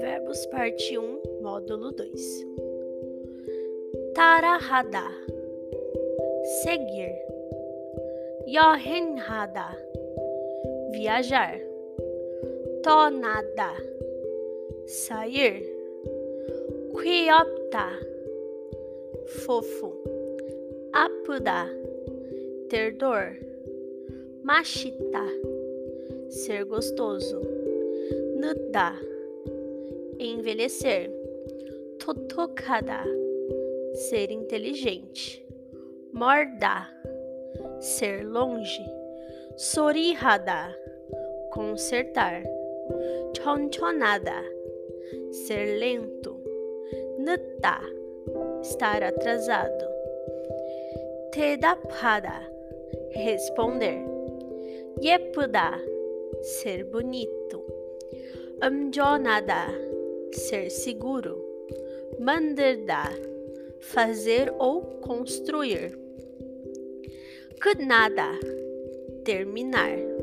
Verbos parte 1, módulo 2. Tarahada seguir. Yohenhada viajar. Tonada sair. Quiopta fofo. Apuda ter dor. Machita ser gostoso. Nuda envelhecer. Totokada ser inteligente. Morda ser longe. Sorihada consertar. Chonchonada ser lento. Nutta estar atrasado. Tedapada responder. Yepuda ser bonito. Amjonada ser seguro. Mandirda fazer ou construir. Kudnada terminar.